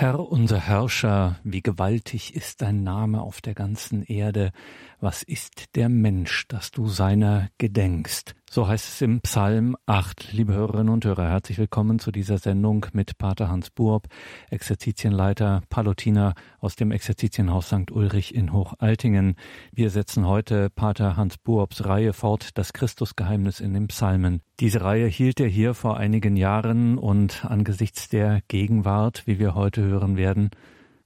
Herr unser Herrscher, wie gewaltig ist dein Name auf der ganzen Erde, was ist der Mensch, dass du seiner gedenkst? So heißt es im Psalm 8. Liebe Hörerinnen und Hörer, herzlich willkommen zu dieser Sendung mit Pater Hans Buob, Exerzitienleiter Palutiner aus dem Exerzitienhaus St. Ulrich in Hochaltingen. Wir setzen heute Pater Hans Buobs Reihe fort, das Christusgeheimnis in den Psalmen. Diese Reihe hielt er hier vor einigen Jahren und angesichts der Gegenwart, wie wir heute hören werden,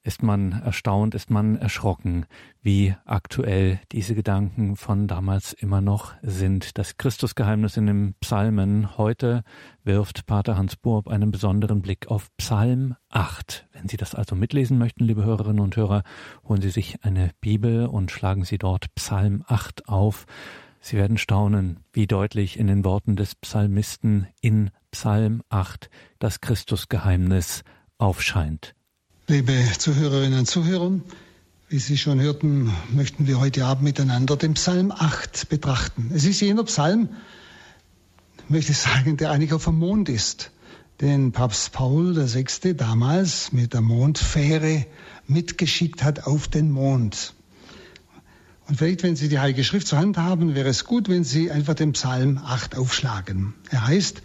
ist man erstaunt, ist man erschrocken, wie aktuell diese Gedanken von damals immer noch sind. Das Christusgeheimnis in den Psalmen. Heute wirft Pater Hans Burb einen besonderen Blick auf Psalm 8. Wenn Sie das also mitlesen möchten, liebe Hörerinnen und Hörer, holen Sie sich eine Bibel und schlagen Sie dort Psalm 8 auf. Sie werden staunen, wie deutlich in den Worten des Psalmisten in Psalm 8 das Christusgeheimnis aufscheint. Liebe Zuhörerinnen und Zuhörer, wie Sie schon hörten, möchten wir heute Abend miteinander den Psalm 8 betrachten. Es ist jener Psalm, möchte ich sagen, der eigentlich auf dem Mond ist, den Papst Paul VI. damals mit der Mondfähre mitgeschickt hat auf den Mond. Und vielleicht, wenn Sie die Heilige Schrift zur Hand haben, wäre es gut, wenn Sie einfach den Psalm 8 aufschlagen. Er heißt,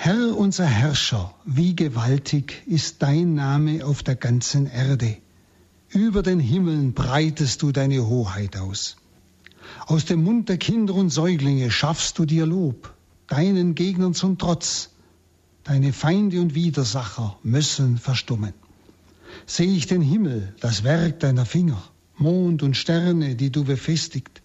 Herr unser Herrscher, wie gewaltig ist dein Name auf der ganzen Erde. Über den Himmeln breitest du deine Hoheit aus. Aus dem Mund der Kinder und Säuglinge schaffst du dir Lob, deinen Gegnern zum Trotz. Deine Feinde und Widersacher müssen verstummen. Sehe ich den Himmel, das Werk deiner Finger, Mond und Sterne, die du befestigt.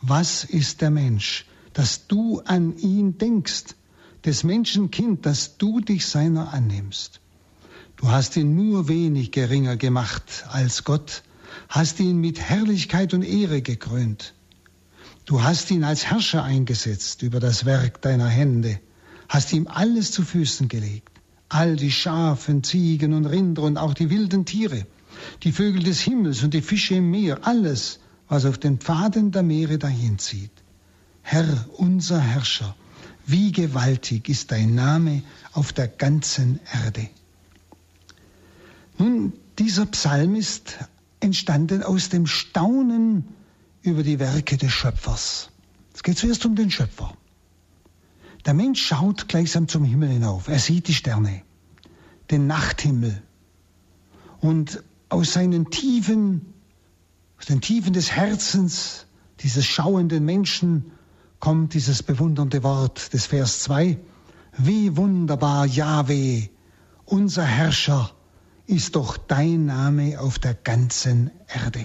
Was ist der Mensch, dass du an ihn denkst? Des Menschen Kind, dass du dich seiner annimmst. Du hast ihn nur wenig geringer gemacht als Gott, hast ihn mit Herrlichkeit und Ehre gekrönt. Du hast ihn als Herrscher eingesetzt über das Werk deiner Hände, hast ihm alles zu Füßen gelegt, all die Schafen, Ziegen und Rinder und auch die wilden Tiere, die Vögel des Himmels und die Fische im Meer, alles, was auf den Pfaden der Meere dahinzieht. Herr, unser Herrscher, wie gewaltig ist dein Name auf der ganzen Erde. Nun, dieser Psalm ist entstanden aus dem Staunen über die Werke des Schöpfers. Es geht zuerst um den Schöpfer. Der Mensch schaut gleichsam zum Himmel hinauf. Er sieht die Sterne, den Nachthimmel. Und aus seinen Tiefen, aus den Tiefen des Herzens dieses schauenden Menschen kommt dieses bewundernde Wort des Vers 2. Wie wunderbar, Yahweh, unser Herrscher, ist doch dein Name auf der ganzen Erde.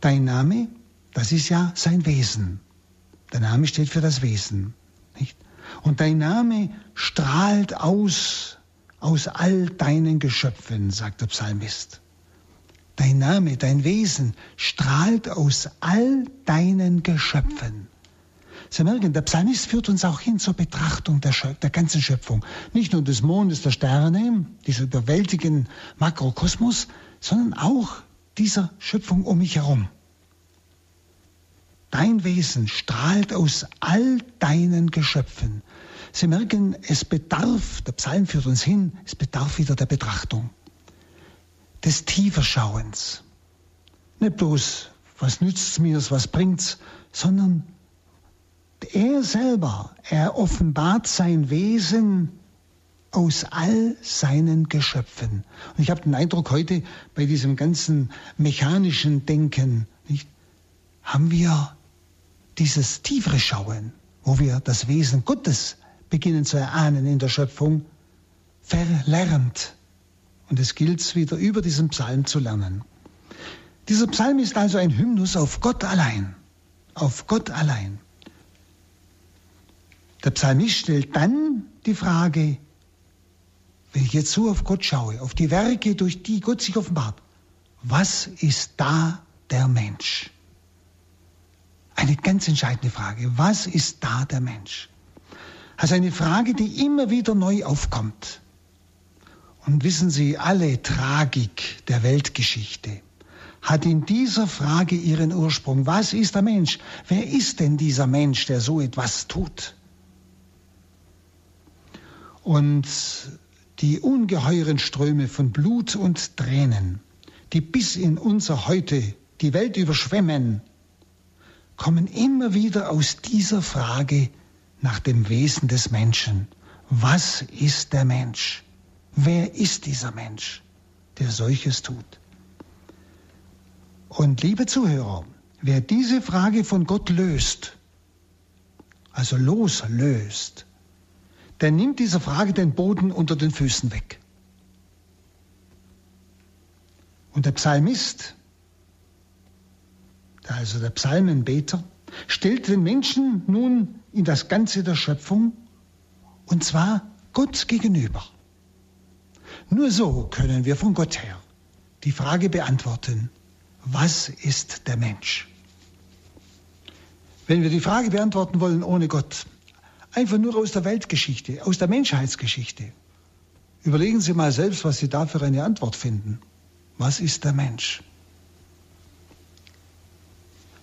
Dein Name, das ist ja sein Wesen. Der Name steht für das Wesen. Nicht? Und dein Name strahlt aus, aus all deinen Geschöpfen, sagt der Psalmist. Dein Name, dein Wesen strahlt aus all deinen Geschöpfen. Sie merken, der Psalmist führt uns auch hin zur Betrachtung der, der ganzen Schöpfung. Nicht nur des Mondes, der Sterne, dieser überwältigenden Makrokosmos, sondern auch dieser Schöpfung um mich herum. Dein Wesen strahlt aus all deinen Geschöpfen. Sie merken, es bedarf, der Psalm führt uns hin, es bedarf wieder der Betrachtung, des Tieferschauens. Nicht bloß, was nützt mir was bringt's, sondern er selber, er offenbart sein Wesen aus all seinen Geschöpfen. Und ich habe den Eindruck, heute bei diesem ganzen mechanischen Denken nicht, haben wir dieses tiefere Schauen, wo wir das Wesen Gottes beginnen zu erahnen in der Schöpfung, verlernt. Und es gilt es wieder über diesen Psalm zu lernen. Dieser Psalm ist also ein Hymnus auf Gott allein. Auf Gott allein. Der Psalmist stellt dann die Frage, wenn ich jetzt so auf Gott schaue, auf die Werke, durch die Gott sich offenbart, was ist da der Mensch? Eine ganz entscheidende Frage. Was ist da der Mensch? Also eine Frage, die immer wieder neu aufkommt. Und wissen Sie, alle Tragik der Weltgeschichte hat in dieser Frage ihren Ursprung. Was ist der Mensch? Wer ist denn dieser Mensch, der so etwas tut? Und die ungeheuren Ströme von Blut und Tränen, die bis in unser Heute die Welt überschwemmen, kommen immer wieder aus dieser Frage nach dem Wesen des Menschen. Was ist der Mensch? Wer ist dieser Mensch, der solches tut? Und liebe Zuhörer, wer diese Frage von Gott löst, also loslöst, der nimmt dieser Frage den Boden unter den Füßen weg. Und der Psalmist, also der Psalmenbeter, stellt den Menschen nun in das Ganze der Schöpfung, und zwar Gott gegenüber. Nur so können wir von Gott her die Frage beantworten, was ist der Mensch? Wenn wir die Frage beantworten wollen ohne Gott, einfach nur aus der Weltgeschichte, aus der Menschheitsgeschichte, überlegen Sie mal selbst, was Sie da für eine Antwort finden. Was ist der Mensch?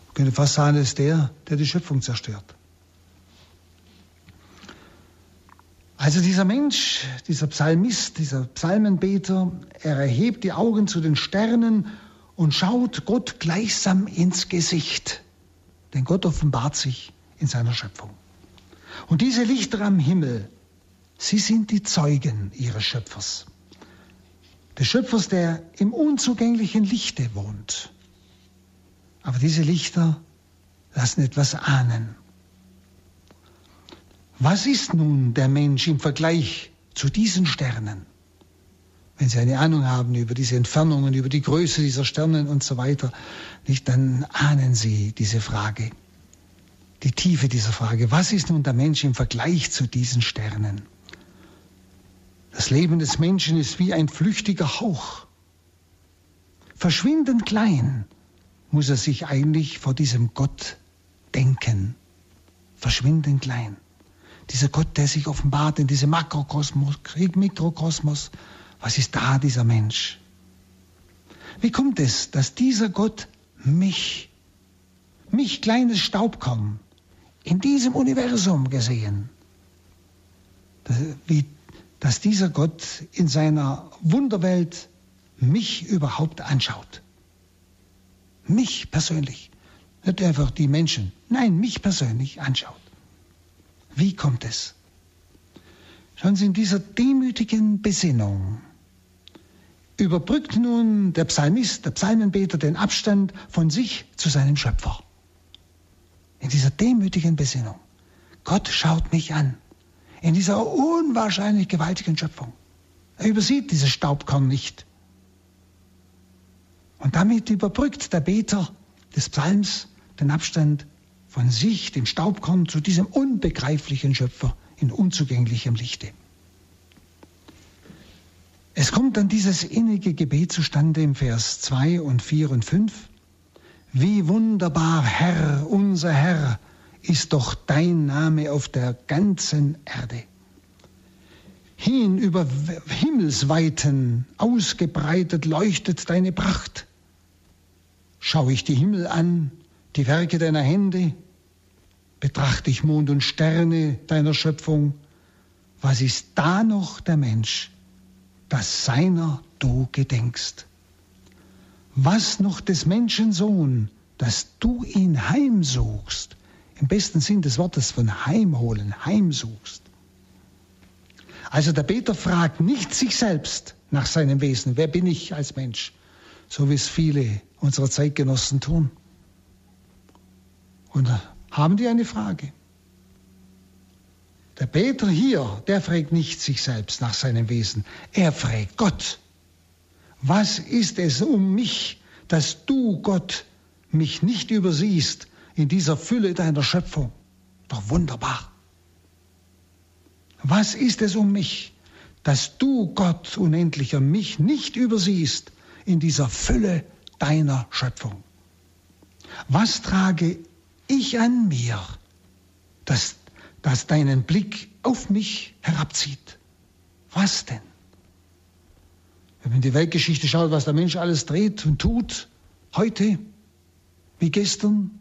Ich könnte fast sagen, es ist der, der die Schöpfung zerstört. Also dieser Mensch, dieser Psalmist, dieser Psalmenbeter, er erhebt die Augen zu den Sternen und schaut Gott gleichsam ins Gesicht. Denn Gott offenbart sich in seiner Schöpfung. Und diese Lichter am Himmel, sie sind die Zeugen ihres Schöpfers. Des Schöpfers, der im unzugänglichen Lichte wohnt. Aber diese Lichter lassen etwas ahnen. Was ist nun der Mensch im Vergleich zu diesen Sternen? wenn Sie eine Ahnung haben über diese Entfernungen, über die Größe dieser Sterne und so weiter, nicht, dann ahnen Sie diese Frage, die Tiefe dieser Frage. Was ist nun der Mensch im Vergleich zu diesen Sternen? Das Leben des Menschen ist wie ein flüchtiger Hauch. Verschwindend klein muss er sich eigentlich vor diesem Gott denken. Verschwindend klein. Dieser Gott, der sich offenbart in diesem Makrokosmos, Mikrokosmos, was ist da dieser Mensch? Wie kommt es, dass dieser Gott mich, mich kleines Staubkorn, in diesem Universum gesehen, wie, dass dieser Gott in seiner Wunderwelt mich überhaupt anschaut? Mich persönlich. Nicht einfach die Menschen. Nein, mich persönlich anschaut. Wie kommt es? Sie, in dieser demütigen Besinnung überbrückt nun der Psalmist, der Psalmenbeter den Abstand von sich zu seinem Schöpfer. In dieser demütigen Besinnung. Gott schaut mich an. In dieser unwahrscheinlich gewaltigen Schöpfung. Er übersieht dieses Staubkorn nicht. Und damit überbrückt der Beter des Psalms den Abstand von sich, dem Staubkorn, zu diesem unbegreiflichen Schöpfer in unzugänglichem Lichte. Es kommt dann dieses innige Gebet zustande im Vers 2 und 4 und 5. Wie wunderbar, Herr, unser Herr, ist doch dein Name auf der ganzen Erde. Hin über Himmelsweiten ausgebreitet leuchtet deine Pracht. Schau ich die Himmel an, die Werke deiner Hände, betrachte ich Mond und Sterne deiner Schöpfung, was ist da noch der Mensch, dass seiner du gedenkst. Was noch des Menschen Sohn, dass du ihn heimsuchst, im besten Sinn des Wortes von heimholen, heimsuchst. Also der Beter fragt nicht sich selbst nach seinem Wesen, wer bin ich als Mensch, so wie es viele unserer Zeitgenossen tun. Und haben die eine Frage? Der Peter hier, der fragt nicht sich selbst nach seinem Wesen, er fragt Gott. Was ist es um mich, dass du, Gott, mich nicht übersiehst in dieser Fülle deiner Schöpfung? Doch wunderbar. Was ist es um mich, dass du, Gott, unendlicher, mich nicht übersiehst in dieser Fülle deiner Schöpfung? Was trage ich an mir, dass das deinen Blick auf mich herabzieht. Was denn? Wenn man die Weltgeschichte schaut, was der Mensch alles dreht und tut, heute wie gestern,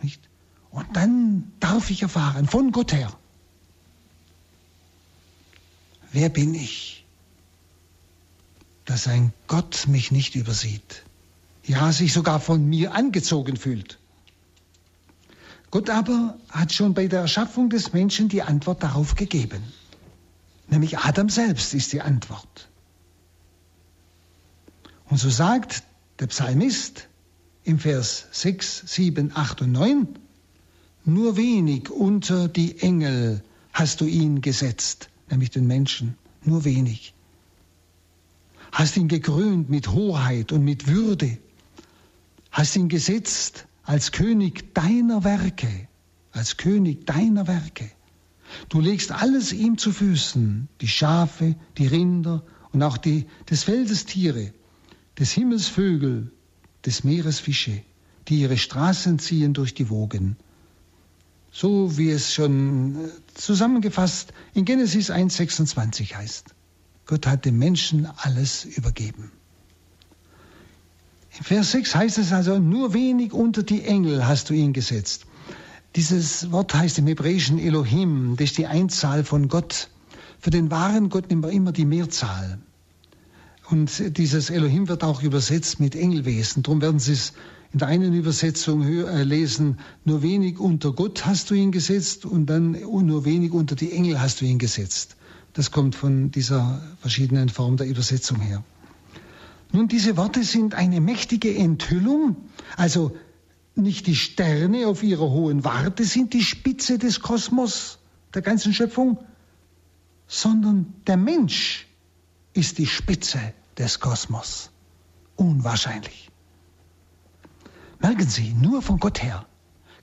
nicht? Und dann darf ich erfahren von Gott her, wer bin ich? Dass ein Gott mich nicht übersieht, ja sich sogar von mir angezogen fühlt. Gott aber hat schon bei der Erschaffung des Menschen die Antwort darauf gegeben. Nämlich Adam selbst ist die Antwort. Und so sagt der Psalmist im Vers 6, 7, 8 und 9, nur wenig unter die Engel hast du ihn gesetzt, nämlich den Menschen, nur wenig. Hast ihn gekrönt mit Hoheit und mit Würde, hast ihn gesetzt als König deiner Werke, als König deiner Werke. Du legst alles ihm zu Füßen, die Schafe, die Rinder und auch die des Feldes Tiere, des Himmels Vögel, des Meeres Fische, die ihre Straßen ziehen durch die Wogen. So wie es schon äh, zusammengefasst in Genesis 1.26 heißt. Gott hat dem Menschen alles übergeben. In Vers 6 heißt es also, nur wenig unter die Engel hast du ihn gesetzt. Dieses Wort heißt im Hebräischen Elohim, das ist die Einzahl von Gott. Für den wahren Gott nimmt man immer die Mehrzahl. Und dieses Elohim wird auch übersetzt mit Engelwesen. Darum werden Sie es in der einen Übersetzung äh, lesen, nur wenig unter Gott hast du ihn gesetzt und dann nur wenig unter die Engel hast du ihn gesetzt. Das kommt von dieser verschiedenen Form der Übersetzung her. Nun, diese Worte sind eine mächtige Enthüllung, also nicht die Sterne auf ihrer hohen Warte sind die Spitze des Kosmos, der ganzen Schöpfung, sondern der Mensch ist die Spitze des Kosmos. Unwahrscheinlich. Merken Sie, nur von Gott her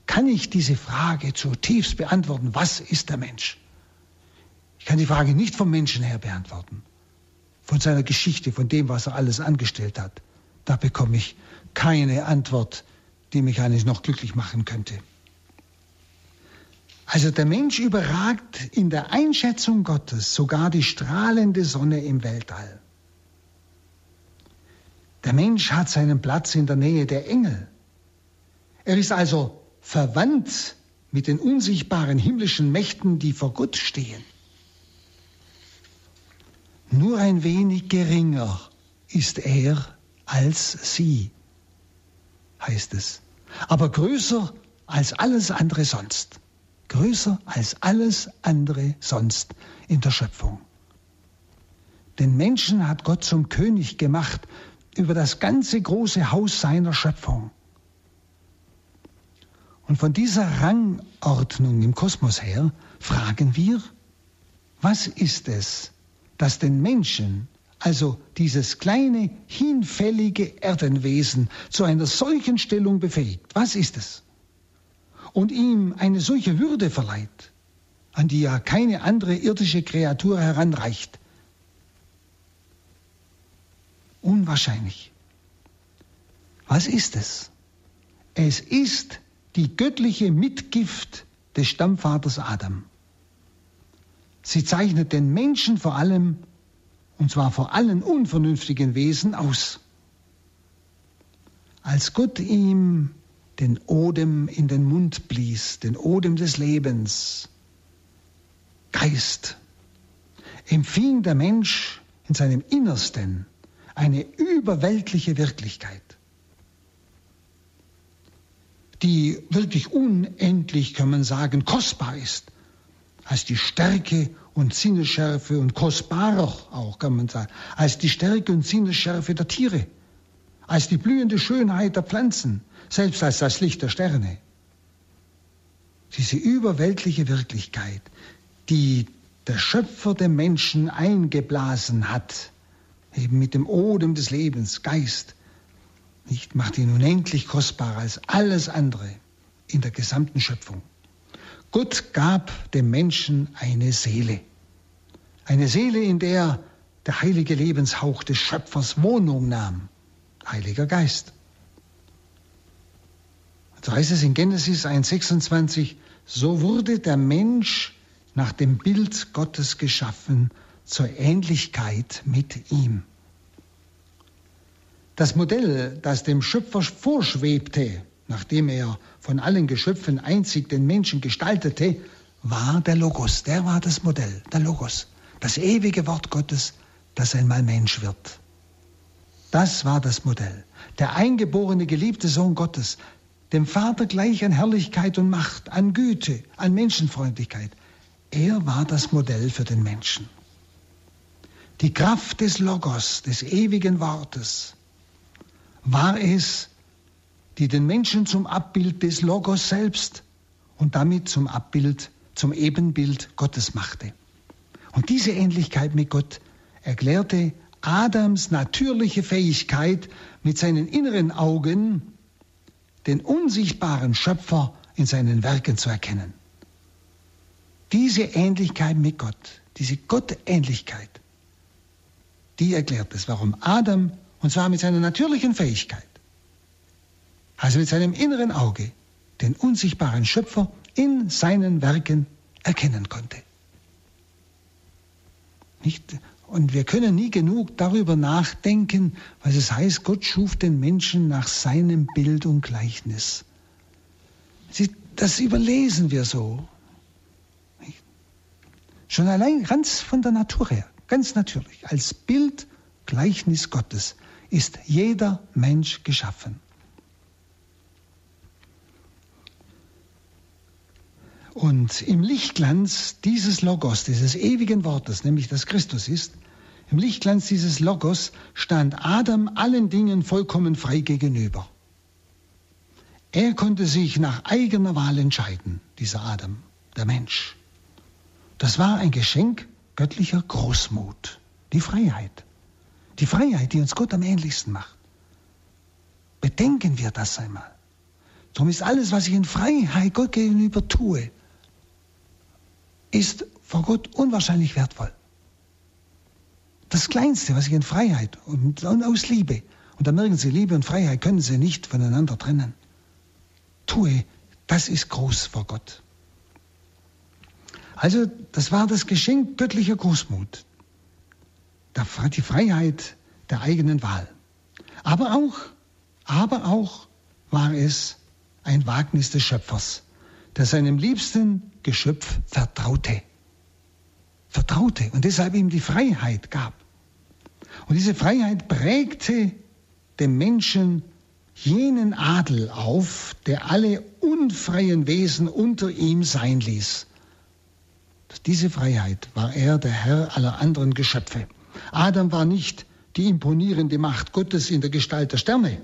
kann ich diese Frage zutiefst beantworten, was ist der Mensch? Ich kann die Frage nicht vom Menschen her beantworten, von seiner Geschichte, von dem, was er alles angestellt hat. Da bekomme ich keine Antwort, die mich eigentlich noch glücklich machen könnte. Also der Mensch überragt in der Einschätzung Gottes sogar die strahlende Sonne im Weltall. Der Mensch hat seinen Platz in der Nähe der Engel. Er ist also verwandt mit den unsichtbaren himmlischen Mächten, die vor Gott stehen. Nur ein wenig geringer ist er als sie, heißt es, aber größer als alles andere sonst größer als alles andere sonst in der Schöpfung. Den Menschen hat Gott zum König gemacht über das ganze große Haus seiner Schöpfung. Und von dieser Rangordnung im Kosmos her fragen wir, was ist es, das den Menschen, also dieses kleine, hinfällige Erdenwesen, zu einer solchen Stellung befähigt? Was ist es? Und ihm eine solche Würde verleiht, an die ja keine andere irdische Kreatur heranreicht. Unwahrscheinlich. Was ist es? Es ist die göttliche Mitgift des Stammvaters Adam. Sie zeichnet den Menschen vor allem, und zwar vor allen unvernünftigen Wesen, aus. Als Gott ihm den Odem in den Mund blies, den Odem des Lebens, Geist, empfing der Mensch in seinem Innersten eine überweltliche Wirklichkeit, die wirklich unendlich, kann man sagen, kostbar ist, als die Stärke und Sinnesschärfe und kostbarer auch, kann man sagen, als die Stärke und Sinnesschärfe der Tiere, als die blühende Schönheit der Pflanzen, selbst als das Licht der Sterne. Diese überweltliche Wirklichkeit, die der Schöpfer dem Menschen eingeblasen hat, eben mit dem Odem des Lebens, Geist, nicht macht ihn unendlich kostbarer als alles andere in der gesamten Schöpfung. Gott gab dem Menschen eine Seele. Eine Seele, in der der heilige Lebenshauch des Schöpfers Wohnung nahm. Heiliger Geist. So heißt es in Genesis 1.26, so wurde der Mensch nach dem Bild Gottes geschaffen zur Ähnlichkeit mit ihm. Das Modell, das dem Schöpfer vorschwebte, nachdem er von allen Geschöpfen einzig den Menschen gestaltete, war der Logos. Der war das Modell, der Logos. das ewige Wort Gottes, das einmal Mensch wird. Das war das Modell. Der eingeborene, geliebte Sohn Gottes, dem Vater gleich an Herrlichkeit und Macht, an Güte, an Menschenfreundlichkeit. Er war das Modell für den Menschen. Die Kraft des Logos, des ewigen Wortes, war es, die den Menschen zum Abbild des Logos selbst und damit zum Abbild, zum Ebenbild Gottes machte. Und diese Ähnlichkeit mit Gott erklärte Adams natürliche Fähigkeit, mit seinen inneren Augen den unsichtbaren Schöpfer in seinen Werken zu erkennen. Diese Ähnlichkeit mit Gott, diese Gottähnlichkeit, die erklärt es, warum Adam, und zwar mit seiner natürlichen Fähigkeit, also mit seinem inneren Auge, den unsichtbaren Schöpfer in seinen Werken erkennen konnte. Nicht? Und wir können nie genug darüber nachdenken, was es heißt, Gott schuf den Menschen nach seinem Bild und Gleichnis. Das überlesen wir so. Schon allein ganz von der Natur her, ganz natürlich, als Bild, Gleichnis Gottes ist jeder Mensch geschaffen. Und im Lichtglanz dieses Logos, dieses ewigen Wortes, nämlich das Christus ist, im Lichtglanz dieses Logos stand Adam allen Dingen vollkommen frei gegenüber. Er konnte sich nach eigener Wahl entscheiden, dieser Adam, der Mensch. Das war ein Geschenk göttlicher Großmut, die Freiheit. Die Freiheit, die uns Gott am ähnlichsten macht. Bedenken wir das einmal. Darum ist alles, was ich in Freiheit Gott gegenüber tue, ist vor Gott unwahrscheinlich wertvoll. Das Kleinste, was ich in Freiheit und, und aus Liebe, und da merken Sie, Liebe und Freiheit können Sie nicht voneinander trennen, tue, das ist groß vor Gott. Also, das war das Geschenk göttlicher Großmut. Die Freiheit der eigenen Wahl. Aber auch, aber auch war es ein Wagnis des Schöpfers, der seinem liebsten Geschöpf vertraute. Vertraute und deshalb ihm die Freiheit gab. Und diese Freiheit prägte dem Menschen jenen Adel auf, der alle unfreien Wesen unter ihm sein ließ. Diese Freiheit war er der Herr aller anderen Geschöpfe. Adam war nicht die imponierende Macht Gottes in der Gestalt der Sterne,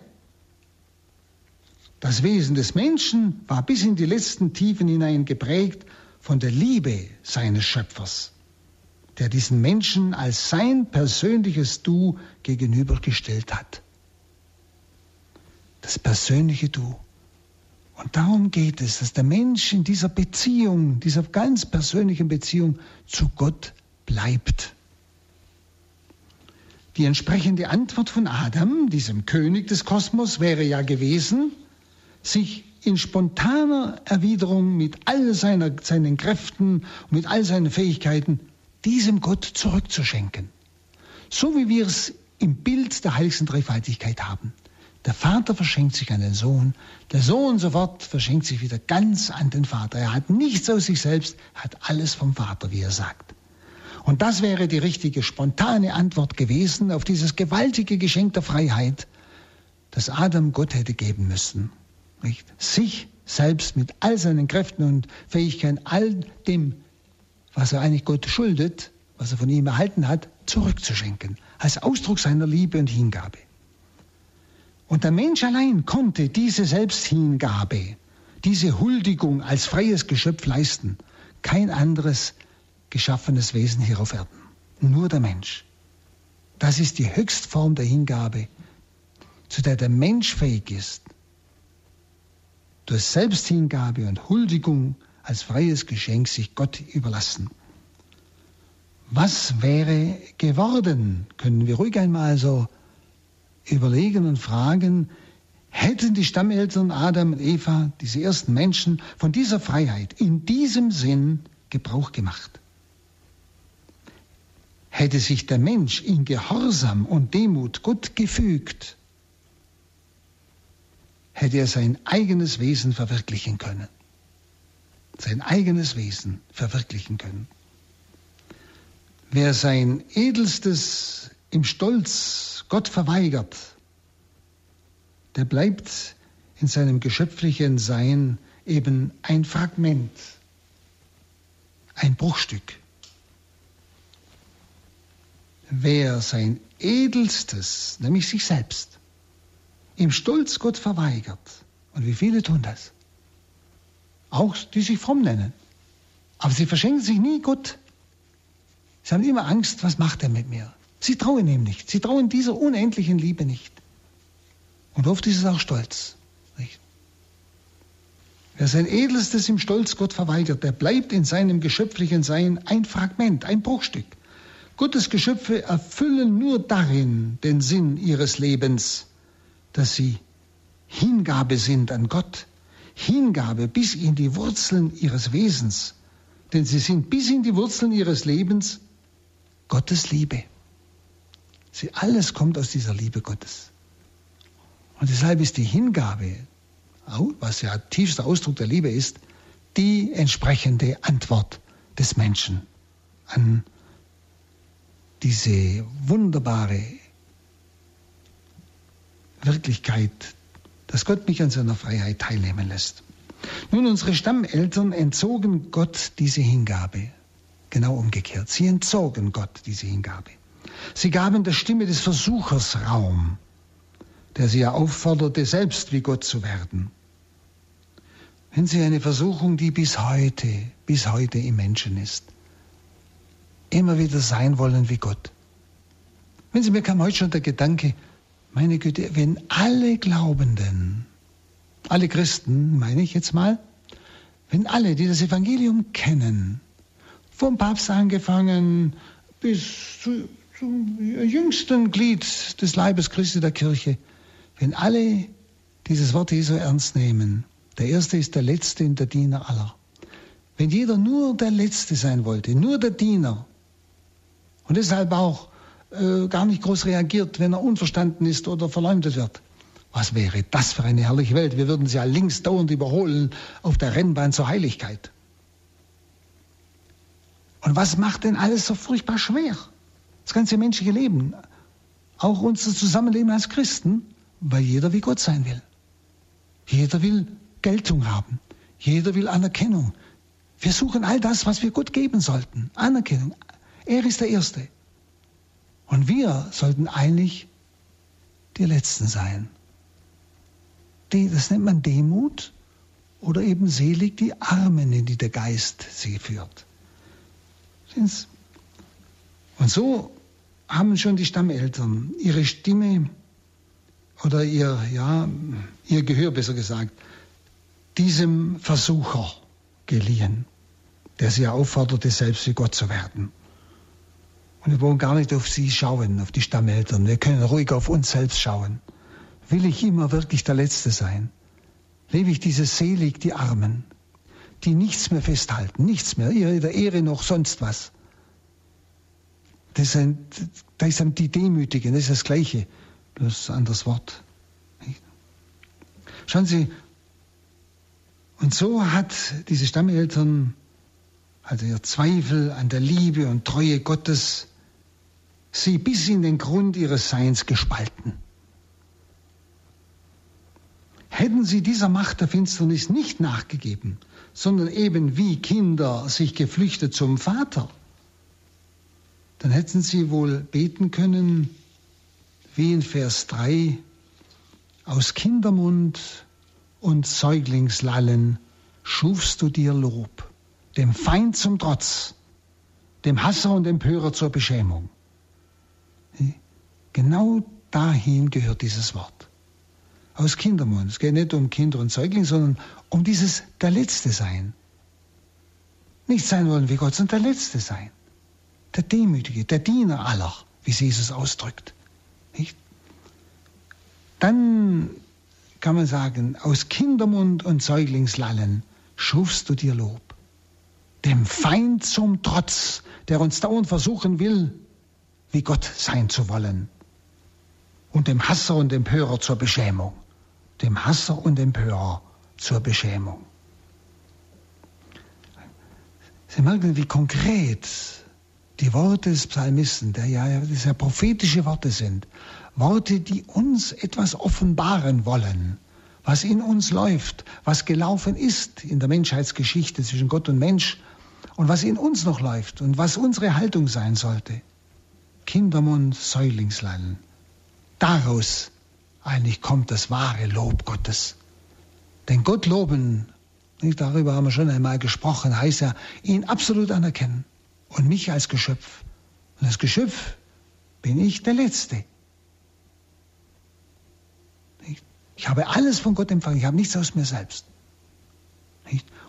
das Wesen des Menschen war bis in die letzten Tiefen hinein geprägt von der Liebe seines Schöpfers, der diesen Menschen als sein persönliches Du gegenübergestellt hat. Das persönliche Du. Und darum geht es, dass der Mensch in dieser Beziehung, dieser ganz persönlichen Beziehung zu Gott bleibt. Die entsprechende Antwort von Adam, diesem König des Kosmos, wäre ja gewesen, sich in spontaner Erwiderung mit all seiner, seinen Kräften mit all seinen Fähigkeiten diesem Gott zurückzuschenken. So wie wir es im Bild der heiligsten Dreifaltigkeit haben. Der Vater verschenkt sich an den Sohn, der Sohn sofort verschenkt sich wieder ganz an den Vater. Er hat nichts aus sich selbst, hat alles vom Vater, wie er sagt. Und das wäre die richtige, spontane Antwort gewesen auf dieses gewaltige Geschenk der Freiheit, das Adam Gott hätte geben müssen. Nicht? Sich selbst mit all seinen Kräften und Fähigkeiten, all dem, was er eigentlich Gott schuldet, was er von ihm erhalten hat, zurückzuschenken, als Ausdruck seiner Liebe und Hingabe. Und der Mensch allein konnte diese Selbsthingabe, diese Huldigung als freies Geschöpf leisten. Kein anderes geschaffenes Wesen hier auf Erden. Nur der Mensch. Das ist die Höchstform der Hingabe, zu der der Mensch fähig ist, durch Selbsthingabe und Huldigung als freies Geschenk sich Gott überlassen. Was wäre geworden, können wir ruhig einmal so überlegen und fragen, hätten die Stammeltern Adam und Eva, diese ersten Menschen, von dieser Freiheit in diesem Sinn Gebrauch gemacht? Hätte sich der Mensch in Gehorsam und Demut Gott gefügt, hätte er sein eigenes Wesen verwirklichen können. Sein eigenes Wesen verwirklichen können. Wer sein Edelstes im Stolz Gott verweigert, der bleibt in seinem geschöpflichen Sein eben ein Fragment, ein Bruchstück. Wer sein Edelstes, nämlich sich selbst, im Stolz Gott verweigert, und wie viele tun das, auch die sich fromm nennen, aber sie verschenken sich nie Gott. Sie haben immer Angst, was macht er mit mir? Sie trauen ihm nicht. Sie trauen dieser unendlichen Liebe nicht. Und oft ist es auch Stolz. Nicht? Wer sein Edelstes im Stolz Gott verweigert, der bleibt in seinem geschöpflichen Sein ein Fragment, ein Bruchstück. Gottes Geschöpfe erfüllen nur darin den Sinn ihres Lebens, dass sie Hingabe sind an Gott, Hingabe bis in die Wurzeln ihres Wesens, denn sie sind bis in die Wurzeln ihres Lebens Gottes Liebe. Sie, alles kommt aus dieser Liebe Gottes. Und deshalb ist die Hingabe, was ja tiefster Ausdruck der Liebe ist, die entsprechende Antwort des Menschen an diese wunderbare Wirklichkeit, dass Gott mich an seiner Freiheit teilnehmen lässt. Nun, unsere Stammeltern entzogen Gott diese Hingabe. Genau umgekehrt. Sie entzogen Gott diese Hingabe. Sie gaben der Stimme des Versuchers Raum, der sie ja aufforderte, selbst wie Gott zu werden. Wenn sie eine Versuchung, die bis heute, bis heute im Menschen ist, immer wieder sein wollen wie Gott. Wenn Sie mir kam heute schon der Gedanke, meine Güte, wenn alle Glaubenden, alle Christen, meine ich jetzt mal, wenn alle, die das Evangelium kennen, vom Papst angefangen bis zu, zum jüngsten Glied des Leibes Christi der Kirche, wenn alle dieses Wort Jesu ernst nehmen, der Erste ist der Letzte und der Diener aller. Wenn jeder nur der Letzte sein wollte, nur der Diener, und deshalb auch äh, gar nicht groß reagiert, wenn er unverstanden ist oder verleumdet wird. Was wäre das für eine herrliche Welt? Wir würden sie ja links dauernd überholen auf der Rennbahn zur Heiligkeit. Und was macht denn alles so furchtbar schwer? Das ganze menschliche Leben, auch unser Zusammenleben als Christen, weil jeder wie Gott sein will. Jeder will Geltung haben. Jeder will Anerkennung. Wir suchen all das, was wir Gott geben sollten. Anerkennung, er ist der Erste. Und wir sollten eigentlich die Letzten sein. Das nennt man Demut oder eben selig die Armen, in die der Geist sie führt. Und so haben schon die Stammeltern ihre Stimme oder ihr, ja, ihr Gehör besser gesagt, diesem Versucher geliehen, der sie aufforderte, selbst wie Gott zu werden. Und wir wollen gar nicht auf sie schauen, auf die Stammeltern. Wir können ruhig auf uns selbst schauen. Will ich immer wirklich der Letzte sein? Lebe ich dieses selig, die Armen, die nichts mehr festhalten, nichts mehr, ihre Ehre noch sonst was. Das sind, das sind die Demütigen, das ist das Gleiche, bloß ein anderes Wort. Schauen Sie, und so hat diese Stammeltern, also ihr Zweifel an der Liebe und Treue Gottes, sie bis in den Grund ihres Seins gespalten. Hätten sie dieser Macht der Finsternis nicht nachgegeben, sondern eben wie Kinder sich geflüchtet zum Vater, dann hätten sie wohl beten können, wie in Vers 3, aus Kindermund und Säuglingslallen schufst du dir Lob, dem Feind zum Trotz, dem Hasser und Empörer zur Beschämung. Genau dahin gehört dieses Wort. Aus Kindermund. Es geht nicht um Kinder und Säugling, sondern um dieses der Letzte sein. Nicht sein wollen wie Gott, sondern der Letzte sein. Der Demütige, der Diener aller, wie Jesus ausdrückt. Nicht? Dann kann man sagen, aus Kindermund und Säuglingslallen schufst du dir Lob. Dem Feind zum Trotz, der uns dauernd versuchen will, wie Gott sein zu wollen. Und dem Hasser und Empörer zur Beschämung. Dem Hasser und Empörer zur Beschämung. Sie merken, wie konkret die Worte des Psalmisten, der ja, das ja prophetische Worte sind, Worte, die uns etwas offenbaren wollen, was in uns läuft, was gelaufen ist in der Menschheitsgeschichte zwischen Gott und Mensch und was in uns noch läuft und was unsere Haltung sein sollte. Kindermund, Säuglingslallen. Daraus eigentlich kommt das wahre Lob Gottes. Denn Gott loben, darüber haben wir schon einmal gesprochen, heißt ja, ihn absolut anerkennen und mich als Geschöpf. Und das Geschöpf bin ich der Letzte. Ich habe alles von Gott empfangen, ich habe nichts aus mir selbst.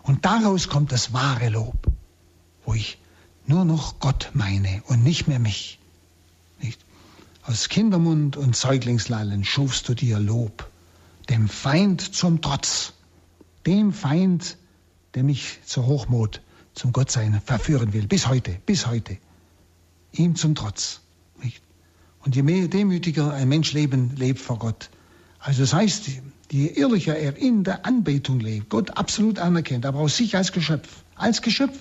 Und daraus kommt das wahre Lob, wo ich nur noch Gott meine und nicht mehr mich. Aus Kindermund und Säuglingslallen schufst du dir Lob, dem Feind zum Trotz, dem Feind, der mich zur Hochmut, zum Gottsein verführen will, bis heute, bis heute. Ihm zum Trotz. Nicht? Und je mehr demütiger ein Mensch leben, lebt vor Gott. Also das heißt, je ehrlicher er in der Anbetung lebt, Gott absolut anerkennt, aber aus sich als Geschöpf, als Geschöpf,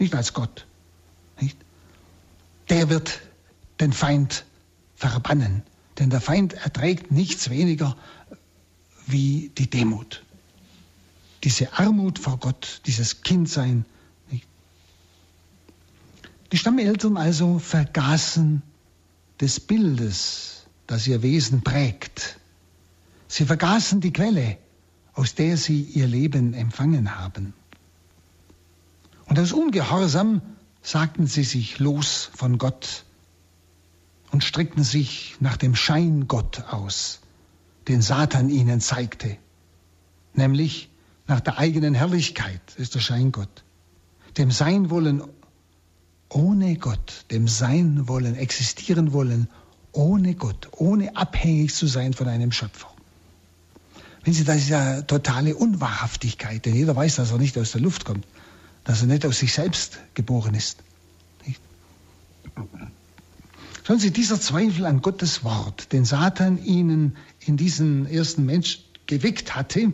nicht als Gott, nicht? der wird den Feind verbannen. Denn der Feind erträgt nichts weniger wie die Demut. Diese Armut vor Gott, dieses Kindsein. Die Stammeltern also vergaßen des Bildes, das ihr Wesen prägt. Sie vergaßen die Quelle, aus der sie ihr Leben empfangen haben. Und aus Ungehorsam sagten sie sich los von Gott und streckten sich nach dem Scheingott aus, den Satan ihnen zeigte, nämlich nach der eigenen Herrlichkeit ist der Scheingott, dem Sein wollen ohne Gott, dem Sein wollen, existieren wollen ohne Gott, ohne abhängig zu sein von einem Schöpfer. Wenn Sie, das ist ja totale Unwahrhaftigkeit, denn jeder weiß, dass er nicht aus der Luft kommt, dass er nicht aus sich selbst geboren ist. Schauen Sie, dieser Zweifel an Gottes Wort, den Satan ihnen in diesen ersten Mensch geweckt hatte,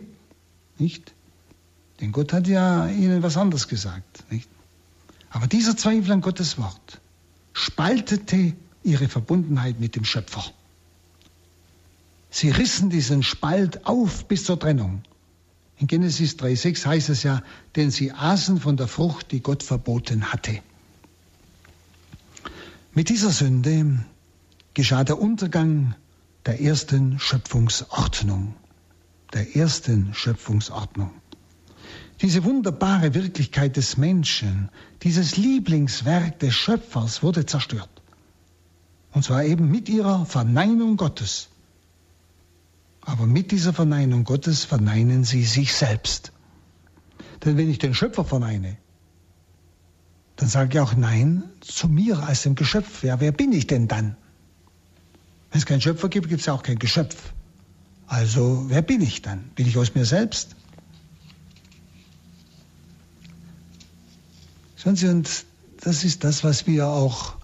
nicht? Denn Gott hat ja ihnen was anderes gesagt, nicht? Aber dieser Zweifel an Gottes Wort spaltete ihre Verbundenheit mit dem Schöpfer. Sie rissen diesen Spalt auf bis zur Trennung. In Genesis 3,6 heißt es ja, denn sie aßen von der Frucht, die Gott verboten hatte. Mit dieser Sünde geschah der Untergang der ersten Schöpfungsordnung. Der ersten Schöpfungsordnung. Diese wunderbare Wirklichkeit des Menschen, dieses Lieblingswerk des Schöpfers wurde zerstört. Und zwar eben mit ihrer Verneinung Gottes. Aber mit dieser Verneinung Gottes verneinen sie sich selbst. Denn wenn ich den Schöpfer verneine, dann sage ich auch Nein zu mir als dem Geschöpf. Ja, wer bin ich denn dann? Wenn es keinen Schöpfer gibt, gibt es auch kein Geschöpf. Also, wer bin ich dann? Bin ich aus mir selbst? Schauen Sie, und das ist das, was wir auch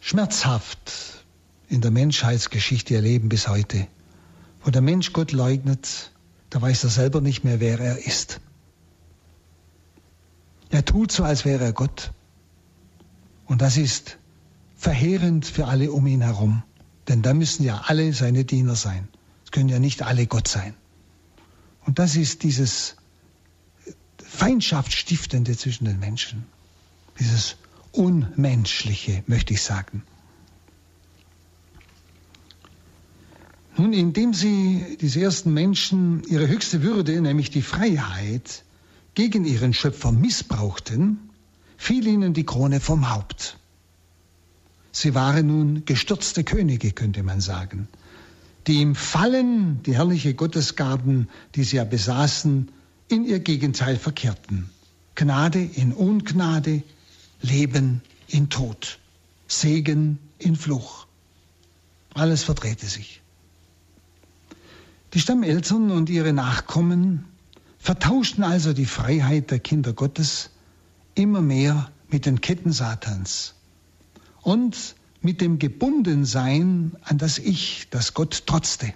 schmerzhaft in der Menschheitsgeschichte erleben bis heute. Wo der Mensch Gott leugnet, da weiß er selber nicht mehr, wer er ist. Er tut so, als wäre er Gott. Und das ist verheerend für alle um ihn herum. Denn da müssen ja alle seine Diener sein. Es können ja nicht alle Gott sein. Und das ist dieses Feindschaftsstiftende zwischen den Menschen. Dieses Unmenschliche, möchte ich sagen. Nun, indem sie, diese ersten Menschen, ihre höchste Würde, nämlich die Freiheit, gegen ihren Schöpfer missbrauchten, fiel ihnen die Krone vom Haupt. Sie waren nun gestürzte Könige, könnte man sagen, die im Fallen die herrliche Gottesgaben, die sie ja besaßen, in ihr Gegenteil verkehrten. Gnade in Ungnade, Leben in Tod, Segen in Fluch. Alles verdrehte sich. Die Stammeltern und ihre Nachkommen vertauschten also die Freiheit der Kinder Gottes immer mehr mit den Ketten Satans und mit dem Gebundensein an das Ich, das Gott trotzte.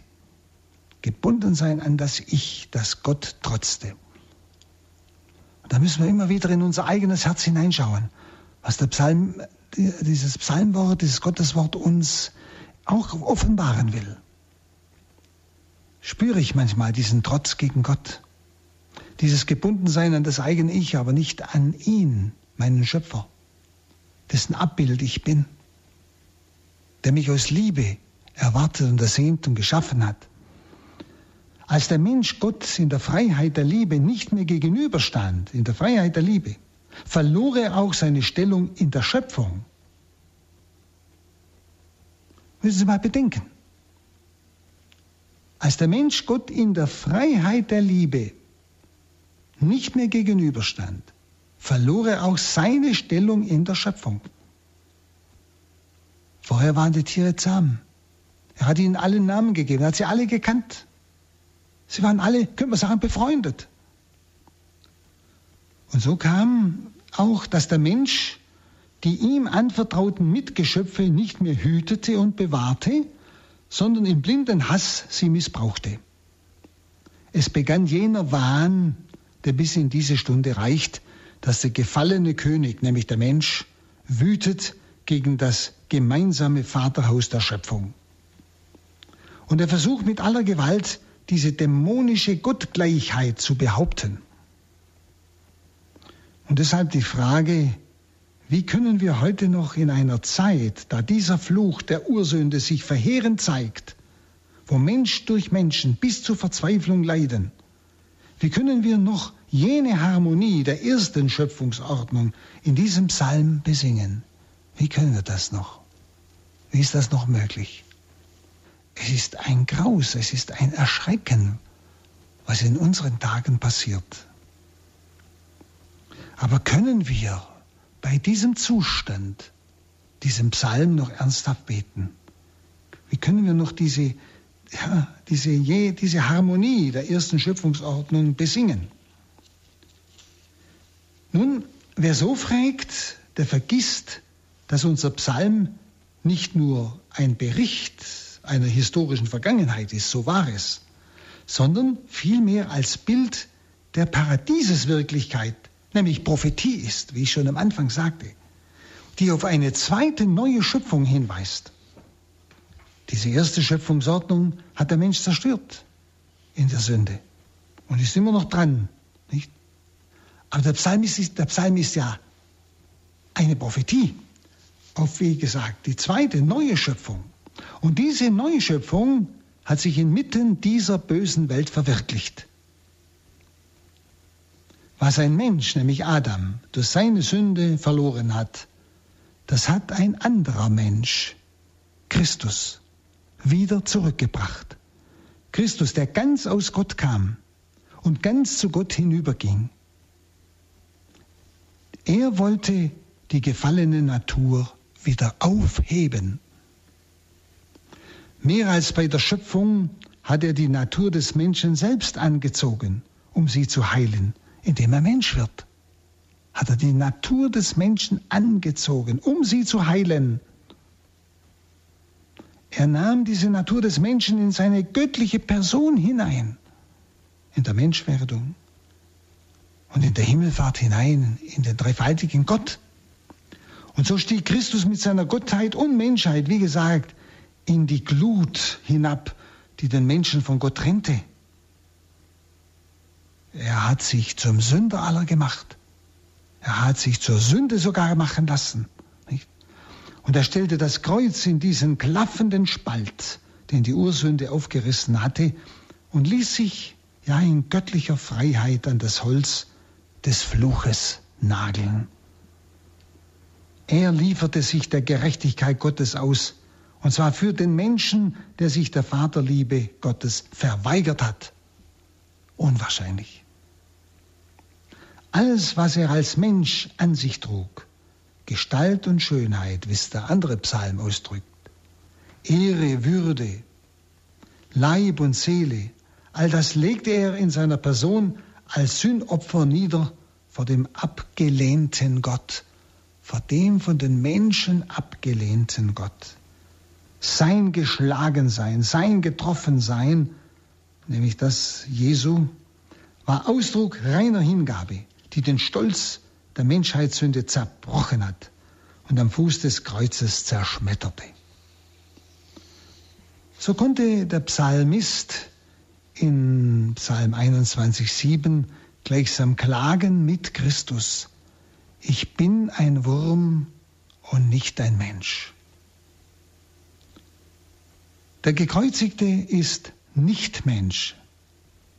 Gebundensein an das Ich, das Gott trotzte. Und da müssen wir immer wieder in unser eigenes Herz hineinschauen. was der Psalm, dieses Psalmwort, dieses Gotteswort uns auch offenbaren will. Spüre ich manchmal diesen Trotz gegen Gott, dieses Gebundensein an das eigene Ich, aber nicht an ihn, meinen Schöpfer, dessen Abbild ich bin, der mich aus Liebe erwartet und ersehnt und geschaffen hat. Als der Mensch Gott in der Freiheit der Liebe nicht mehr gegenüberstand, in der Freiheit der Liebe, verlor er auch seine Stellung in der Schöpfung. Müssen Sie mal bedenken. Als der Mensch Gott in der Freiheit der Liebe nicht mehr gegenüberstand, verlor er auch seine Stellung in der Schöpfung. Vorher waren die Tiere zahm. Er hat ihnen alle Namen gegeben, er hat sie alle gekannt. Sie waren alle, könnte man sagen, befreundet. Und so kam auch, dass der Mensch die ihm anvertrauten Mitgeschöpfe nicht mehr hütete und bewahrte, sondern im blinden Hass sie missbrauchte. Es begann jener Wahn, der bis in diese Stunde reicht, dass der gefallene König, nämlich der Mensch, wütet gegen das gemeinsame Vaterhaus der Schöpfung. Und er versucht mit aller Gewalt, diese dämonische Gottgleichheit zu behaupten. Und deshalb die Frage, wie können wir heute noch in einer Zeit, da dieser Fluch der Ursünde sich verheerend zeigt, wo Mensch durch Menschen bis zur Verzweiflung leiden, wie können wir noch jene Harmonie der ersten Schöpfungsordnung in diesem Psalm besingen? Wie können wir das noch? Wie ist das noch möglich? Es ist ein Graus, es ist ein Erschrecken, was in unseren Tagen passiert. Aber können wir bei diesem Zustand, diesem Psalm noch ernsthaft beten? Wie können wir noch diese, ja, diese, je, diese Harmonie der ersten Schöpfungsordnung besingen? Nun, wer so fragt, der vergisst, dass unser Psalm nicht nur ein Bericht einer historischen Vergangenheit ist, so war es, sondern vielmehr als Bild der Paradieseswirklichkeit, nämlich Prophetie ist, wie ich schon am Anfang sagte, die auf eine zweite neue Schöpfung hinweist. Diese erste Schöpfungsordnung hat der Mensch zerstört in der Sünde und ist immer noch dran. Nicht? Aber der Psalm, ist, der Psalm ist ja eine Prophetie auf, wie gesagt, die zweite neue Schöpfung. Und diese neue Schöpfung hat sich inmitten dieser bösen Welt verwirklicht. Was ein Mensch, nämlich Adam, durch seine Sünde verloren hat, das hat ein anderer Mensch, Christus, wieder zurückgebracht. Christus, der ganz aus Gott kam und ganz zu Gott hinüberging. Er wollte die gefallene Natur wieder aufheben. Mehr als bei der Schöpfung hat er die Natur des Menschen selbst angezogen, um sie zu heilen, indem er Mensch wird. Hat er die Natur des Menschen angezogen, um sie zu heilen. Er nahm diese Natur des Menschen in seine göttliche Person hinein, in der Menschwerdung und in der Himmelfahrt hinein, in den dreifaltigen Gott. Und so stieg Christus mit seiner Gottheit und Menschheit, wie gesagt, in die Glut hinab, die den Menschen von Gott trennte. Er hat sich zum Sünder aller gemacht. Er hat sich zur Sünde sogar machen lassen. Und er stellte das Kreuz in diesen klaffenden Spalt, den die Ursünde aufgerissen hatte, und ließ sich ja in göttlicher Freiheit an das Holz des Fluches nageln. Er lieferte sich der Gerechtigkeit Gottes aus, und zwar für den Menschen, der sich der Vaterliebe Gottes verweigert hat. Unwahrscheinlich. Alles, was er als Mensch an sich trug, Gestalt und Schönheit, wie es der andere Psalm ausdrückt, Ehre, Würde, Leib und Seele, all das legte er in seiner Person als Sündopfer nieder vor dem abgelehnten Gott, vor dem von den Menschen abgelehnten Gott. Sein Geschlagensein, sein Getroffensein, nämlich das Jesu, war Ausdruck reiner Hingabe, die den Stolz der Menschheitssünde zerbrochen hat und am Fuß des Kreuzes zerschmetterte. So konnte der Psalmist in Psalm 21,7 gleichsam klagen mit Christus. Ich bin ein Wurm und nicht ein Mensch. Der Gekreuzigte ist nicht Mensch.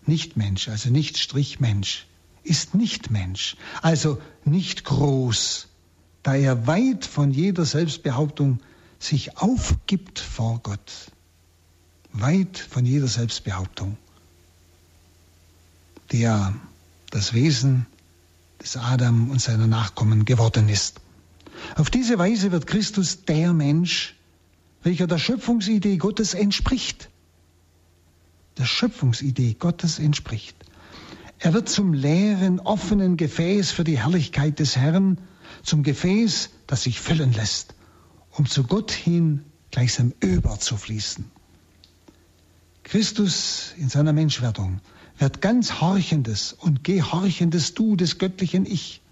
Nicht Mensch, also nicht Strich Mensch, ist nicht Mensch, also nicht groß, da er weit von jeder Selbstbehauptung sich aufgibt vor Gott. Weit von jeder Selbstbehauptung, der das Wesen des Adam und seiner Nachkommen geworden ist. Auf diese Weise wird Christus der Mensch, welcher der Schöpfungsidee Gottes entspricht. Der Schöpfungsidee Gottes entspricht. Er wird zum leeren, offenen Gefäß für die Herrlichkeit des Herrn, zum Gefäß, das sich füllen lässt, um zu Gott hin gleichsam überzufließen. Christus in seiner Menschwerdung wird ganz horchendes und gehorchendes Du des göttlichen Ich.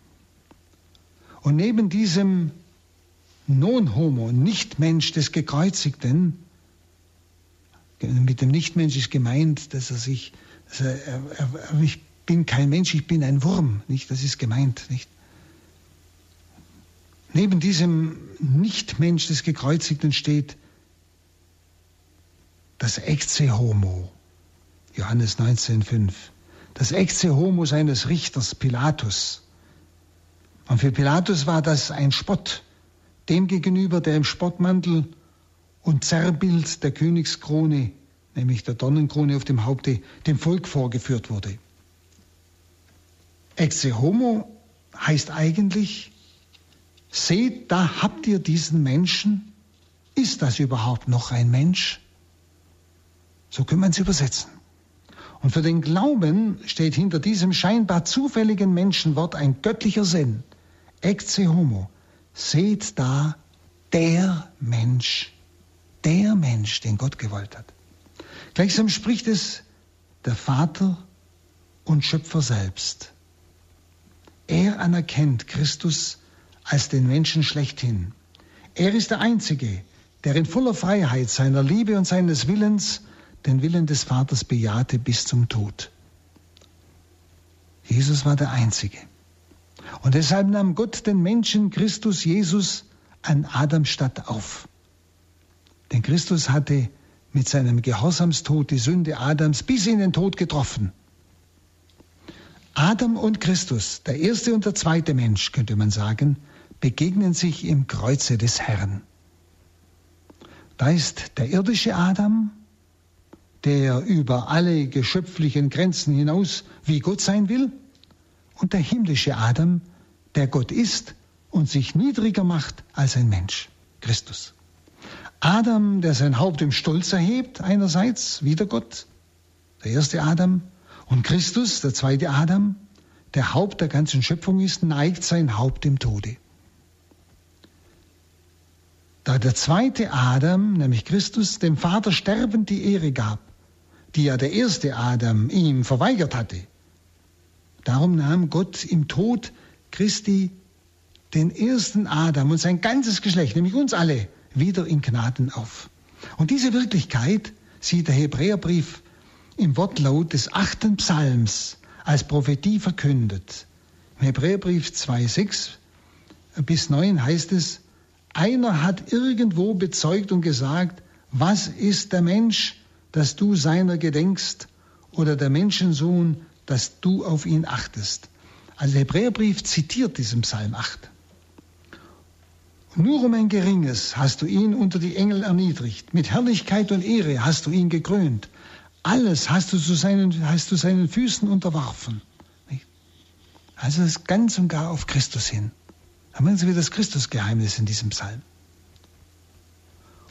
Und neben diesem Non-Homo, Nichtmensch des Gekreuzigten, mit dem Nichtmensch ist gemeint, dass er sich, dass er, er, er, ich bin kein Mensch, ich bin ein Wurm, nicht? Das ist gemeint, nicht? Neben diesem Nichtmensch des Gekreuzigten steht das Ecce Homo, Johannes 19,5. Das Ecce Homo seines Richters Pilatus. Und für Pilatus war das ein Spott, dem gegenüber, der im Spottmantel und Zerrbild der Königskrone, nämlich der Dornenkrone auf dem Haupte, dem Volk vorgeführt wurde. Ecce Homo heißt eigentlich, seht, da habt ihr diesen Menschen. Ist das überhaupt noch ein Mensch? So können wir es übersetzen. Und für den Glauben steht hinter diesem scheinbar zufälligen Menschenwort ein göttlicher Sinn. Ecce homo. Seht da der Mensch, der Mensch, den Gott gewollt hat. Gleichsam spricht es der Vater und Schöpfer selbst. Er anerkennt Christus als den Menschen schlechthin. Er ist der Einzige, der in voller Freiheit seiner Liebe und seines Willens den Willen des Vaters bejahte bis zum Tod. Jesus war der Einzige. Und deshalb nahm Gott den Menschen Christus Jesus an Adams Stadt auf. Denn Christus hatte mit seinem Gehorsamstod die Sünde Adams bis in den Tod getroffen. Adam und Christus, der erste und der zweite Mensch, könnte man sagen, begegnen sich im Kreuze des Herrn. Da ist der irdische Adam der über alle geschöpflichen Grenzen hinaus wie Gott sein will, und der himmlische Adam, der Gott ist und sich niedriger macht als ein Mensch, Christus. Adam, der sein Haupt im Stolz erhebt, einerseits, wieder Gott, der erste Adam, und Christus, der zweite Adam, der Haupt der ganzen Schöpfung ist, neigt sein Haupt im Tode. Da der zweite Adam, nämlich Christus, dem Vater sterbend die Ehre gab, die ja der erste Adam ihm verweigert hatte. Darum nahm Gott im Tod Christi den ersten Adam und sein ganzes Geschlecht, nämlich uns alle, wieder in Gnaden auf. Und diese Wirklichkeit sieht der Hebräerbrief im Wortlaut des achten Psalms als Prophetie verkündet. Im Hebräerbrief 2,6 bis 9 heißt es, einer hat irgendwo bezeugt und gesagt, was ist der Mensch, dass du seiner gedenkst oder der Menschensohn, dass du auf ihn achtest. Also der Hebräerbrief zitiert diesen Psalm 8. Nur um ein geringes hast du ihn unter die Engel erniedrigt. Mit Herrlichkeit und Ehre hast du ihn gekrönt. Alles hast du zu seinen, hast du seinen Füßen unterworfen. Also es ganz und gar auf Christus hin. Haben Sie wieder das Christusgeheimnis in diesem Psalm.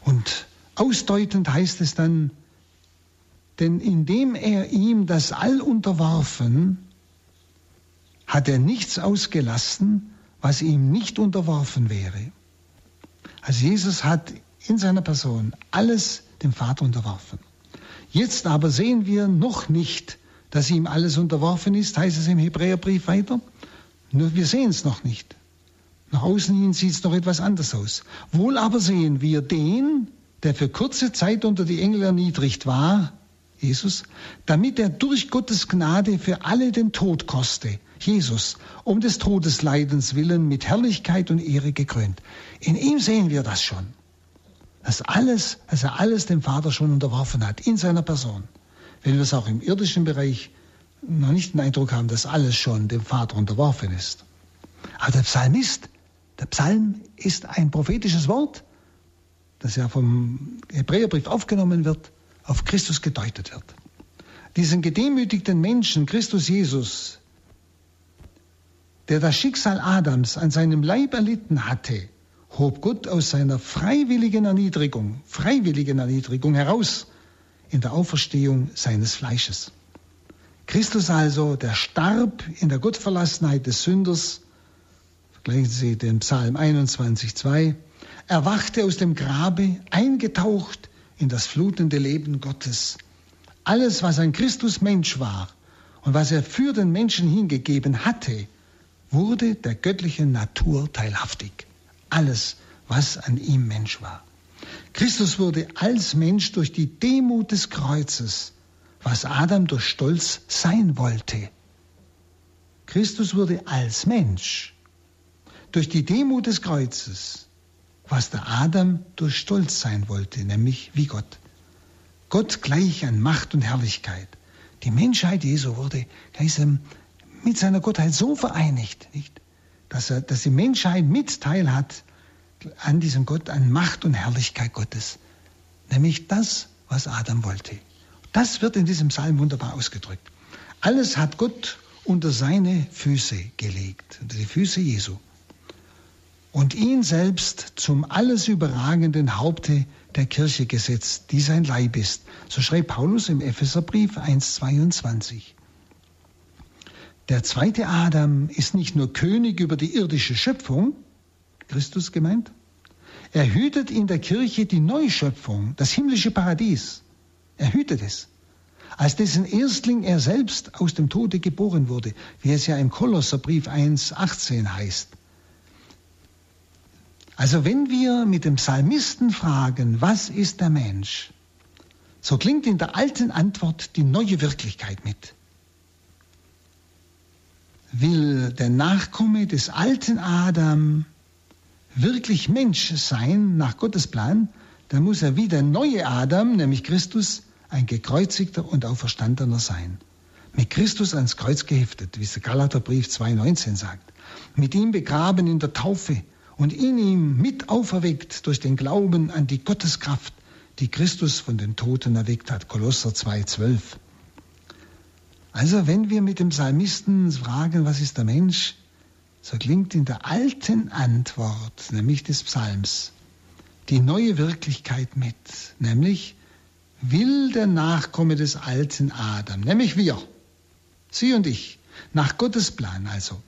Und ausdeutend heißt es dann, denn indem er ihm das All unterworfen, hat er nichts ausgelassen, was ihm nicht unterworfen wäre. Also Jesus hat in seiner Person alles dem Vater unterworfen. Jetzt aber sehen wir noch nicht, dass ihm alles unterworfen ist, heißt es im Hebräerbrief weiter. Nur wir sehen es noch nicht. Nach außen hin sieht es noch etwas anders aus. Wohl aber sehen wir den, der für kurze Zeit unter die Engel erniedrigt war, Jesus, damit er durch Gottes Gnade für alle den Tod koste, Jesus, um des Todesleidens willen mit Herrlichkeit und Ehre gekrönt. In ihm sehen wir das schon. Dass alles, dass er alles dem Vater schon unterworfen hat, in seiner Person. Wenn wir es auch im irdischen Bereich noch nicht den Eindruck haben, dass alles schon dem Vater unterworfen ist. Aber der Psalmist, der Psalm ist ein prophetisches Wort, das ja vom Hebräerbrief aufgenommen wird, auf Christus gedeutet wird. Diesen gedemütigten Menschen, Christus Jesus, der das Schicksal Adams an seinem Leib erlitten hatte, hob Gott aus seiner freiwilligen Erniedrigung, freiwilligen Erniedrigung heraus in der Auferstehung seines Fleisches. Christus also, der starb in der Gottverlassenheit des Sünders, vergleichen Sie den Psalm 21, 2, erwachte aus dem Grabe, eingetaucht in das flutende Leben Gottes. Alles, was ein Christus Mensch war und was er für den Menschen hingegeben hatte, wurde der göttlichen Natur teilhaftig. Alles, was an ihm Mensch war. Christus wurde als Mensch durch die Demut des Kreuzes, was Adam durch Stolz sein wollte. Christus wurde als Mensch durch die Demut des Kreuzes was der Adam durch Stolz sein wollte, nämlich wie Gott. Gott gleich an Macht und Herrlichkeit. Die Menschheit Jesu wurde mit seiner Gottheit so vereinigt, nicht? Dass, er, dass die Menschheit mit teil hat an diesem Gott, an Macht und Herrlichkeit Gottes. Nämlich das, was Adam wollte. Das wird in diesem Psalm wunderbar ausgedrückt. Alles hat Gott unter seine Füße gelegt, unter die Füße Jesu und ihn selbst zum alles überragenden Haupte der Kirche gesetzt, die sein Leib ist. So schreibt Paulus im Epheserbrief 1.22. Der zweite Adam ist nicht nur König über die irdische Schöpfung, Christus gemeint, er hütet in der Kirche die Neuschöpfung, das himmlische Paradies. Er hütet es. Als dessen Erstling er selbst aus dem Tode geboren wurde, wie es ja im Kolosserbrief 1.18 heißt. Also wenn wir mit dem Psalmisten fragen, was ist der Mensch, so klingt in der alten Antwort die neue Wirklichkeit mit. Will der Nachkomme des alten Adam wirklich Mensch sein nach Gottes Plan, dann muss er wie der neue Adam, nämlich Christus, ein gekreuzigter und auferstandener sein. Mit Christus ans Kreuz geheftet, wie es der Galaterbrief 2,19 sagt. Mit ihm begraben in der Taufe, und in ihm mit auferweckt durch den Glauben an die Gotteskraft, die Christus von den Toten erweckt hat. Kolosser 2,12. Also wenn wir mit dem Psalmisten fragen, was ist der Mensch, so klingt in der alten Antwort, nämlich des Psalms, die neue Wirklichkeit mit, nämlich will der Nachkomme des alten Adam, nämlich wir, Sie und ich, nach Gottes Plan also,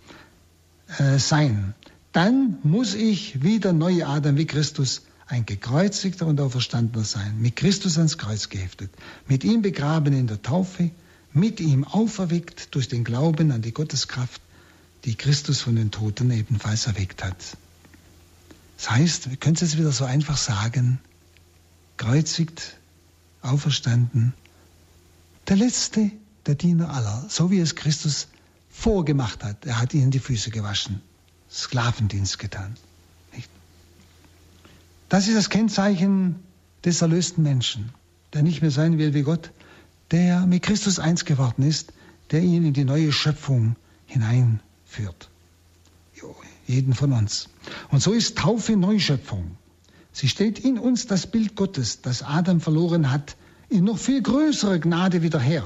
äh, sein, dann muss ich wie der neue Adam, wie Christus, ein gekreuzigter und auferstandener sein, mit Christus ans Kreuz geheftet, mit ihm begraben in der Taufe, mit ihm auferweckt durch den Glauben an die Gotteskraft, die Christus von den Toten ebenfalls erweckt hat. Das heißt, wir können es wieder so einfach sagen, kreuzigt, auferstanden, der letzte, der Diener aller, so wie es Christus vorgemacht hat. Er hat ihnen die Füße gewaschen. Sklavendienst getan. Das ist das Kennzeichen des erlösten Menschen, der nicht mehr sein will wie Gott, der mit Christus eins geworden ist, der ihn in die neue Schöpfung hineinführt. Jeden von uns. Und so ist Taufe Neuschöpfung. Sie stellt in uns das Bild Gottes, das Adam verloren hat, in noch viel größerer Gnade wieder her.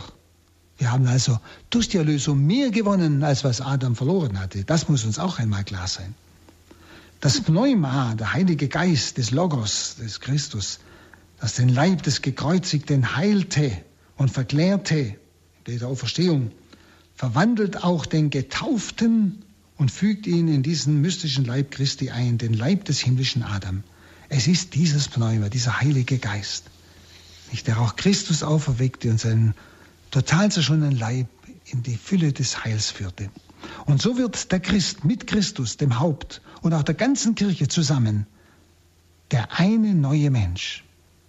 Wir haben also durch die Erlösung mehr gewonnen, als was Adam verloren hatte. Das muss uns auch einmal klar sein. Das Pneuma, der Heilige Geist des Logos, des Christus, das den Leib des Gekreuzigten heilte und verklärte, in der Auferstehung, verwandelt auch den Getauften und fügt ihn in diesen mystischen Leib Christi ein, den Leib des himmlischen Adam. Es ist dieses Pneuma, dieser Heilige Geist, nicht, der auch Christus auferweckte und seinen total zerschundenen Leib in die Fülle des Heils führte. Und so wird der Christ mit Christus, dem Haupt und auch der ganzen Kirche zusammen, der eine neue Mensch.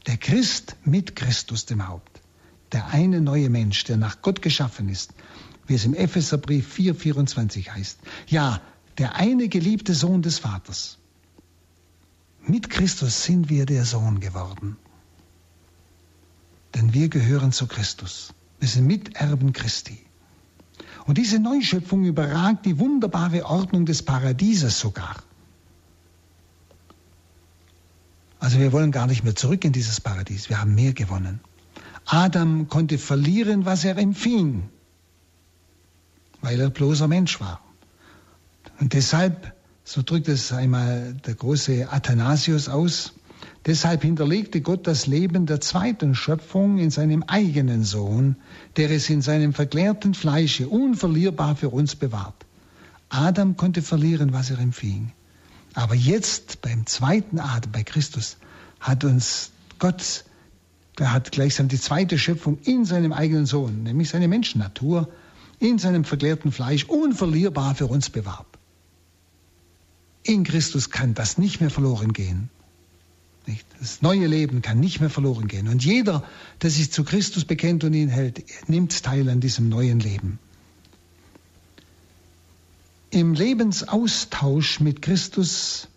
Der Christ mit Christus, dem Haupt. Der eine neue Mensch, der nach Gott geschaffen ist, wie es im Epheserbrief 4,24 heißt. Ja, der eine geliebte Sohn des Vaters. Mit Christus sind wir der Sohn geworden. Denn wir gehören zu Christus. Wir sind Miterben Christi. Und diese Neuschöpfung überragt die wunderbare Ordnung des Paradieses sogar. Also wir wollen gar nicht mehr zurück in dieses Paradies. Wir haben mehr gewonnen. Adam konnte verlieren, was er empfing, weil er bloßer Mensch war. Und deshalb, so drückt es einmal der große Athanasius aus, deshalb hinterlegte Gott das Leben der zweiten Schöpfung in seinem eigenen Sohn, der es in seinem verklärten Fleische unverlierbar für uns bewahrt. Adam konnte verlieren, was er empfing. Aber jetzt beim zweiten Adam, bei Christus, hat uns Gott, der hat gleichsam die zweite Schöpfung in seinem eigenen Sohn, nämlich seine Menschennatur, in seinem verklärten Fleisch unverlierbar für uns bewahrt. In Christus kann das nicht mehr verloren gehen. Das neue Leben kann nicht mehr verloren gehen. Und jeder, der sich zu Christus bekennt und ihn hält, nimmt teil an diesem neuen Leben. Im Lebensaustausch mit Christus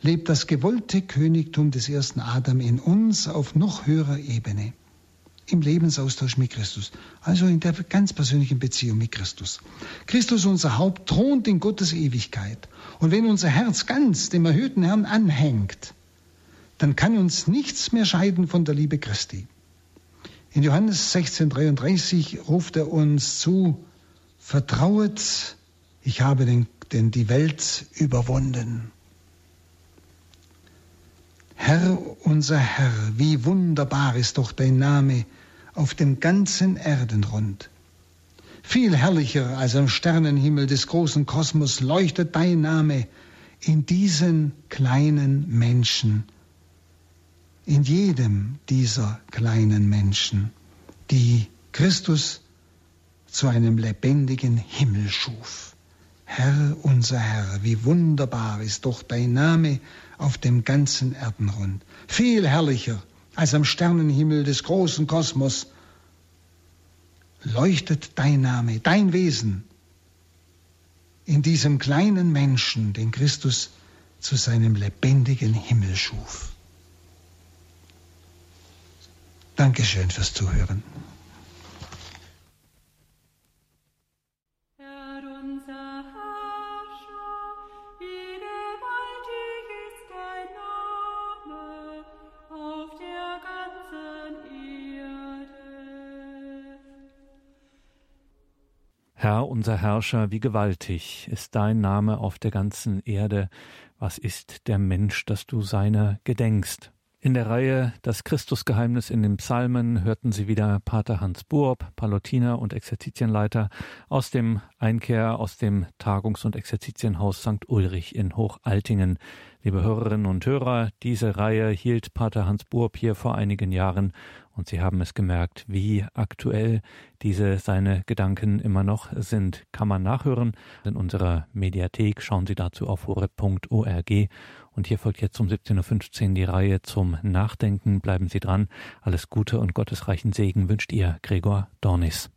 lebt das gewollte Königtum des ersten Adam in uns auf noch höherer Ebene. Im Lebensaustausch mit Christus, also in der ganz persönlichen Beziehung mit Christus. Christus, unser Haupt, thront in Gottes Ewigkeit und wenn unser Herz ganz dem erhöhten Herrn anhängt, dann kann uns nichts mehr scheiden von der Liebe Christi. In Johannes 16,33 ruft er uns zu, vertrauet, ich habe den, die Welt überwunden. Herr, unser Herr, wie wunderbar ist doch dein Name auf dem ganzen Erdenrund. Viel herrlicher als am Sternenhimmel des großen Kosmos leuchtet dein Name in diesen kleinen Menschen, in jedem dieser kleinen Menschen, die Christus zu einem lebendigen Himmel schuf. Herr, unser Herr, wie wunderbar ist doch dein Name auf dem ganzen Erdenrund. Viel herrlicher als am Sternenhimmel des großen Kosmos leuchtet dein Name, dein Wesen in diesem kleinen Menschen, den Christus zu seinem lebendigen Himmel schuf. Dankeschön fürs Zuhören. Unser Herrscher, wie gewaltig ist dein Name auf der ganzen Erde. Was ist der Mensch, dass du seiner gedenkst? In der Reihe Das Christusgeheimnis in den Psalmen hörten Sie wieder Pater Hans Buob, Palutiner und Exerzitienleiter aus dem Einkehr aus dem Tagungs- und Exerzitienhaus St. Ulrich in Hochaltingen. Liebe Hörerinnen und Hörer, diese Reihe hielt Pater Hans Buob hier vor einigen Jahren und Sie haben es gemerkt, wie aktuell diese seine Gedanken immer noch sind. Kann man nachhören in unserer Mediathek. Schauen Sie dazu auf horeb.org. Und hier folgt jetzt um 17.15 Uhr die Reihe zum Nachdenken. Bleiben Sie dran. Alles Gute und gottesreichen Segen wünscht Ihr Gregor Dornis.